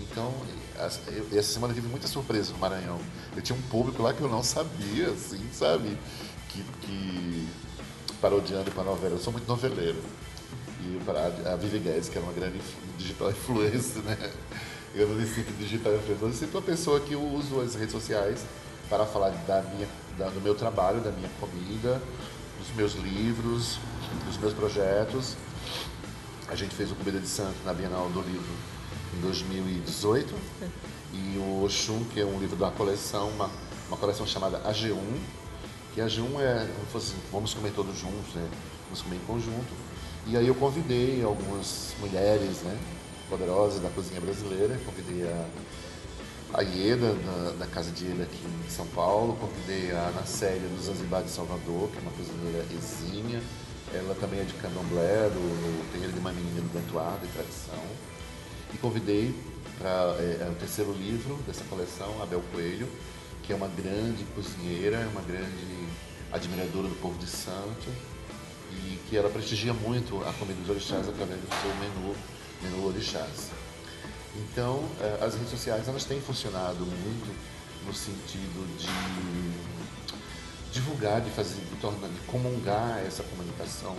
Então, essa semana eu tive muita surpresa no Maranhão. Eu tinha um público lá que eu não sabia, assim, sabe? Que, que parodiando para novela. Eu sou muito noveleiro para a Vivi Guedes, que era uma grande digital influencer, né? Eu me sinto digital influencer, eu sinto uma pessoa que usa as redes sociais para falar da minha, da, do meu trabalho, da minha comida, dos meus livros, dos meus projetos. A gente fez o Comida de Santo na Bienal do Livro em 2018 e o Oxum, que é um livro da coleção, uma, uma coleção chamada AG1, que a AG1 é, assim, vamos comer todos juntos, né? vamos comer em conjunto. E aí eu convidei algumas mulheres né, poderosas da cozinha brasileira, convidei a, a Ieda, da, da Casa de Ieda aqui em São Paulo, convidei a Ana Célia do Zanzibar de Salvador, que é uma cozinheira exímia, ela também é de candomblé, do, do terreiro de uma menina do Bentuar, de tradição. E convidei para é, é, o terceiro livro dessa coleção, Abel Coelho, que é uma grande cozinheira, uma grande admiradora do povo de santo, e que ela prestigia muito a comida dos orixás através do seu menu, menu orixás. Então, eh, as redes sociais elas têm funcionado muito no sentido de divulgar, de fazer, de, tornar, de comungar essa comunicação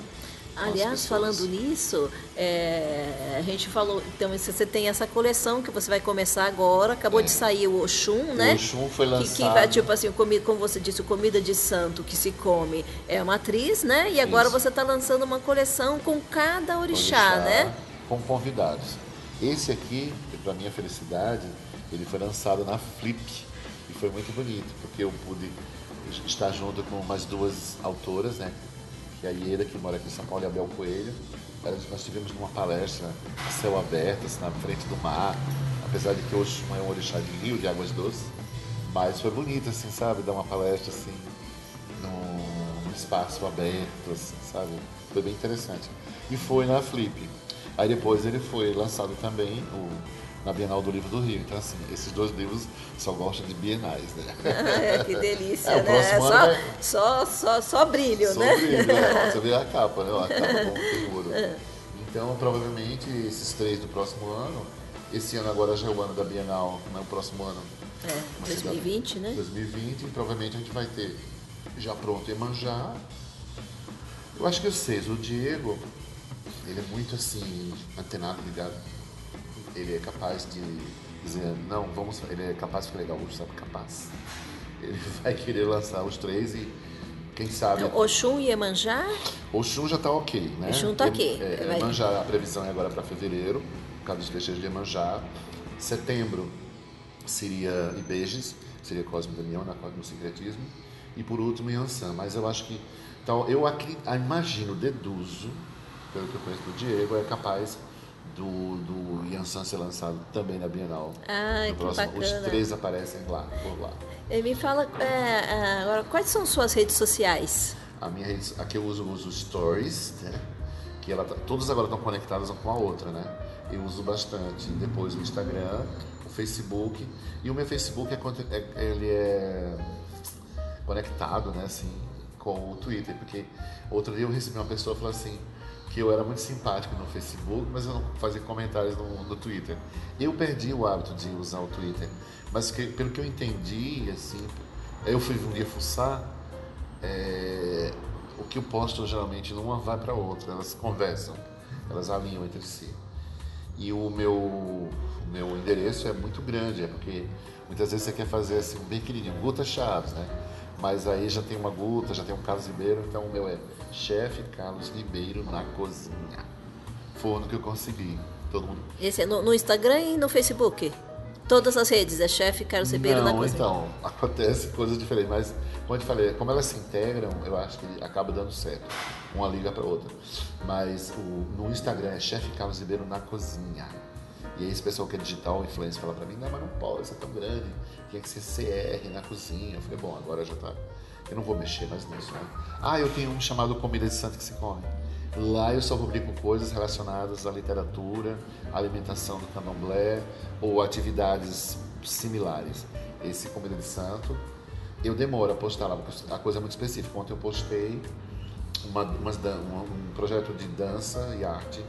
Aliás, falando nisso, é, a gente falou, então você tem essa coleção que você vai começar agora, acabou é. de sair o Oxum, né? O Oxum foi lançado. Que, que vai, tipo assim, como você disse, comida de santo que se come é uma atriz, né? E agora Isso. você está lançando uma coleção com cada orixá, orixá, né? Com convidados. Esse aqui, para minha felicidade, ele foi lançado na Flip e foi muito bonito, porque eu pude estar junto com mais duas autoras, né? É a Ieda, que mora aqui em São Paulo, e Abel Coelho. Nós tivemos uma palestra a céu aberto, assim, na frente do mar, apesar de que hoje é um orixá de rio, de águas doces, mas foi bonito, assim, sabe, dar uma palestra, assim, num espaço aberto, assim, sabe, foi bem interessante. E foi na Flip. Aí depois ele foi lançado também, o na Bienal do Livro do Rio. Então, assim, esses dois livros só gostam de bienais, né? Ah, que delícia, é, né? Só, vai... só, só, só brilho, só né? Brilho, né? Você vê a capa, né? A capa com tem ouro. Então, provavelmente, esses três do próximo ano, esse ano agora já é o ano da Bienal, no próximo ano. É, 2020, né? 2020, provavelmente a gente vai ter já pronto Emanjá, Eu acho que eu sei. O Diego, ele é muito assim, antenado, ligado. Ele é capaz de dizer, não, vamos. Ele é capaz de ficar legal, sabe? Capaz. Ele vai querer lançar os três e quem sabe. Então, Oxum e Emanjá? Oxum já tá ok, né? Oxum tá ok. É, vai... Emanjá, a previsão é agora para fevereiro, por causa dos festejos de Emanjá. Setembro seria Ibejes, seria Cosme Damião, na no Secretismo. E por último, Yansan. Mas eu acho que. Então, eu acredito, imagino, deduzo, pelo que eu conheço do Diego, é capaz do, do Yansan ser lançado também na Bienal. Ah, que próximo. bacana. Os três aparecem lá, por lá. E me fala, é, é, agora, quais são suas redes sociais? A minha rede, aqui eu uso, uso Stories, né? Que ela, tá, todas agora estão conectadas uma com a outra, né? Eu uso bastante. Depois o Instagram, o Facebook. E o meu Facebook é, é ele é conectado, né, assim, com o Twitter, porque outro dia eu recebi uma pessoa falou assim que eu era muito simpático no Facebook, mas eu não fazia comentários no, no Twitter. Eu perdi o hábito de usar o Twitter, mas que, pelo que eu entendi, assim, eu fui um dia fuçar, é, o que eu posto geralmente uma vai para outra, elas conversam, elas alinham entre si. E o meu, o meu endereço é muito grande, é porque muitas vezes você quer fazer assim bem pequenininho, Guta Chaves, né? Mas aí já tem uma Guta, já tem um Carlos Ribeiro, então o meu é chefe Carlos Ribeiro na cozinha. Forno que eu consegui. Todo mundo. Esse é no, no Instagram e no Facebook? Todas as redes, é chefe Carlos Ribeiro Não, na cozinha? então, acontece coisas diferentes, mas como eu te falei, como elas se integram, eu acho que acaba dando certo. Uma liga para outra. Mas o, no Instagram é chefe Carlos Ribeiro na cozinha. E aí esse pessoal que é digital, influencer, fala pra mim, não, mas não pode, isso é tão grande, tinha que ser CR na cozinha. Eu falei, bom, agora já tá. Eu não vou mexer mais nisso, né? Ah, eu tenho um chamado Comida de Santo que se come. Lá eu só publico coisas relacionadas à literatura, à alimentação do candomblé ou atividades similares. Esse Comida de Santo, eu demoro a postar lá, porque a coisa é muito específica. Ontem eu postei uma, uma, um projeto de dança e arte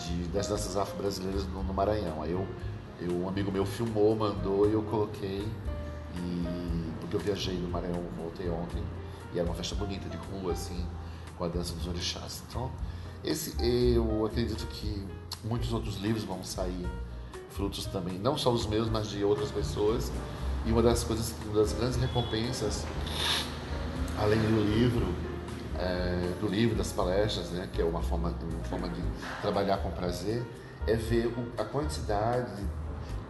de, das danças afro-brasileiras no, no, Maranhão. Aí eu, eu, um amigo meu filmou, mandou e eu coloquei. E, porque eu viajei no Maranhão, voltei ontem. E era uma festa bonita de rua, assim, com a dança dos orixás. Então, esse, eu acredito que muitos outros livros vão sair frutos também, não só os meus, mas de outras pessoas. E uma das coisas, uma das grandes recompensas, além do livro, é, do livro, das palestras, né, que é uma forma, uma forma de trabalhar com prazer, é ver a quantidade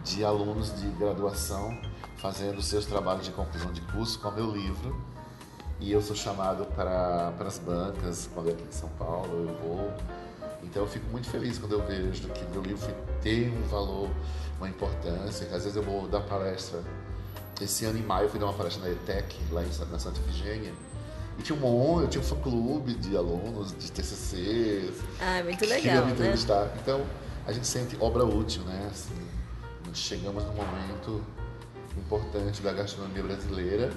de, de alunos de graduação fazendo seus trabalhos de conclusão de curso com o meu livro. E eu sou chamado para, para as bancas, quando é aqui em São Paulo, eu vou. Então eu fico muito feliz quando eu vejo que meu livro tem um valor, uma importância. Às vezes eu vou dar palestra. Esse ano em maio eu fui dar uma palestra na ETEC, lá em, na Santa Efigênia. E tinha um monte, eu tinha um fã-clube de alunos, de TCC. Ah, muito legal, me né? Então, a gente sente obra útil, né? Assim, chegamos num momento importante da gastronomia brasileira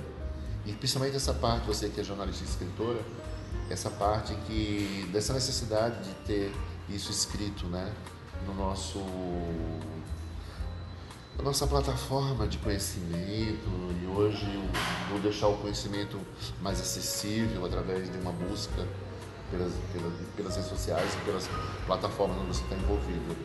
e principalmente essa parte, você que é jornalista e escritora, essa parte que dessa necessidade de ter isso escrito, né, no nosso a nossa plataforma de conhecimento e hoje vou deixar o conhecimento mais acessível através de uma busca pelas, pelas, pelas redes sociais e pelas plataformas onde você está envolvido.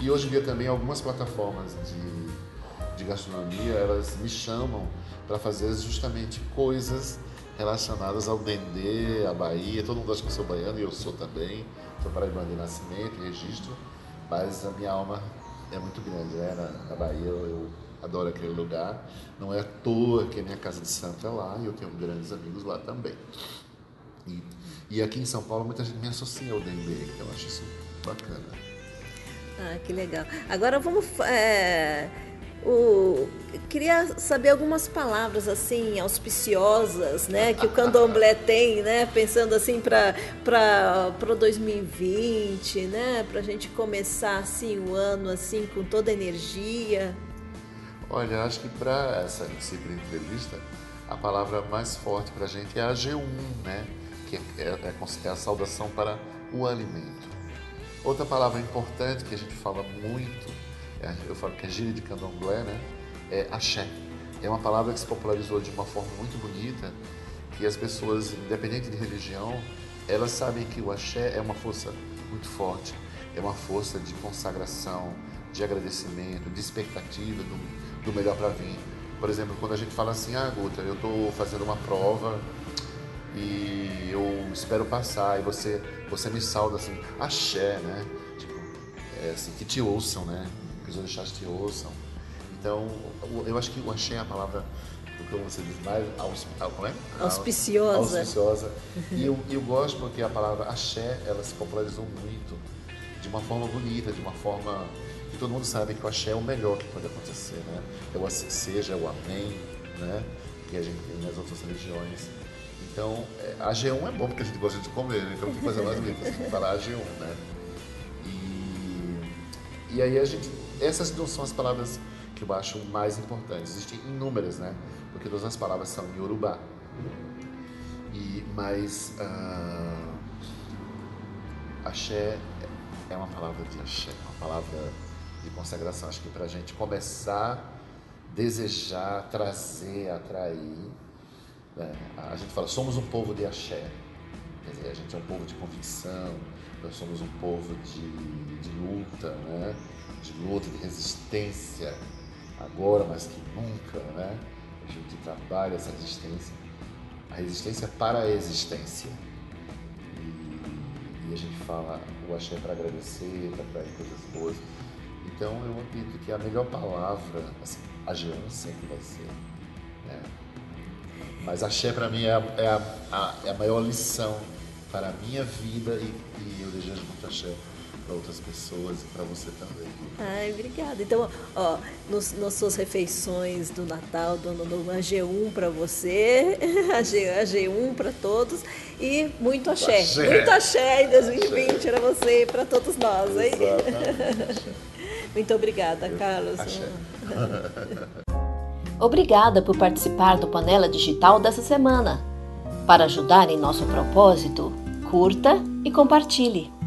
E hoje em dia também algumas plataformas de, de gastronomia, elas me chamam para fazer justamente coisas relacionadas ao Dendê, à Bahia. Todo mundo acha que eu sou baiano e eu sou também. Sou paraibano de nascimento e registro, mas a minha alma é muito grande, né? Na, na Bahia eu, adoro aquele lugar. Não é à toa que a minha casa de santo é lá e eu tenho grandes amigos lá também. E, e aqui em São Paulo muita gente me associa ao Dendê, então eu acho isso bacana. Ah, que legal. Agora vamos. É o, queria saber algumas palavras assim auspiciosas, né, que o Candomblé tem, né, pensando assim para para 2020, né, para a gente começar assim o ano assim com toda a energia. Olha, acho que para essa simples entrevista a palavra mais forte para a gente é a G1, né, que é, é, é a saudação para o alimento. Outra palavra importante que a gente fala muito é, eu falo que é gíria de candomblé, né? É axé. É uma palavra que se popularizou de uma forma muito bonita, que as pessoas, independente de religião, elas sabem que o axé é uma força muito forte, é uma força de consagração, de agradecimento, de expectativa do, do melhor para vir. Por exemplo, quando a gente fala assim, ah, Guta, eu estou fazendo uma prova e eu espero passar, e você, você me salda assim, axé, né? Tipo, é assim, que te ouçam, né? Que os orixás te ouçam. Então, eu acho que o axé é a palavra como você diz, mais aus, como é? auspiciosa. auspiciosa. E eu, eu gosto porque a palavra axé, ela se popularizou muito de uma forma bonita, de uma forma que todo mundo sabe que o axé é o melhor que pode acontecer, né? É o assim seja, é o amém, né? Que a gente tem nas outras religiões. Então, é, a G1 é bom porque a gente gosta de comer, né? então tem que fazer mais bonito, assim, falar a G1, né? E, e aí a gente, essas não são as palavras que eu acho mais importantes. Existem inúmeras, né? Porque todas as palavras são em Urubá. E, mas uh, axé é uma palavra de axé, uma palavra de consagração. Acho que para a gente começar, desejar, trazer, atrair. Né? A gente fala, somos um povo de axé. Quer dizer, a gente é um povo de convicção, nós somos um povo de, de luta, né? de luta, de resistência agora mais que nunca, né? A gente trabalha essa resistência, a resistência para a existência. E, e a gente fala o axé para agradecer, para trazer coisas boas. Então eu acredito que a melhor palavra, assim, a G1 sempre vai ser. Né? Mas axé para mim é a, é, a, a, é a maior lição para a minha vida e, e eu desejo muito axé para outras pessoas e para você também. Ai, obrigada. Então, ó, nos, nas suas refeições do Natal, dando uma G1 para você, a, G, a G1 para todos e muito axé. axé. Muito axé em 2020 para você e para todos nós. Hein? muito obrigada, Eu, Carlos. Obrigada por participar do Panela Digital dessa semana. Para ajudar em nosso propósito, curta e compartilhe.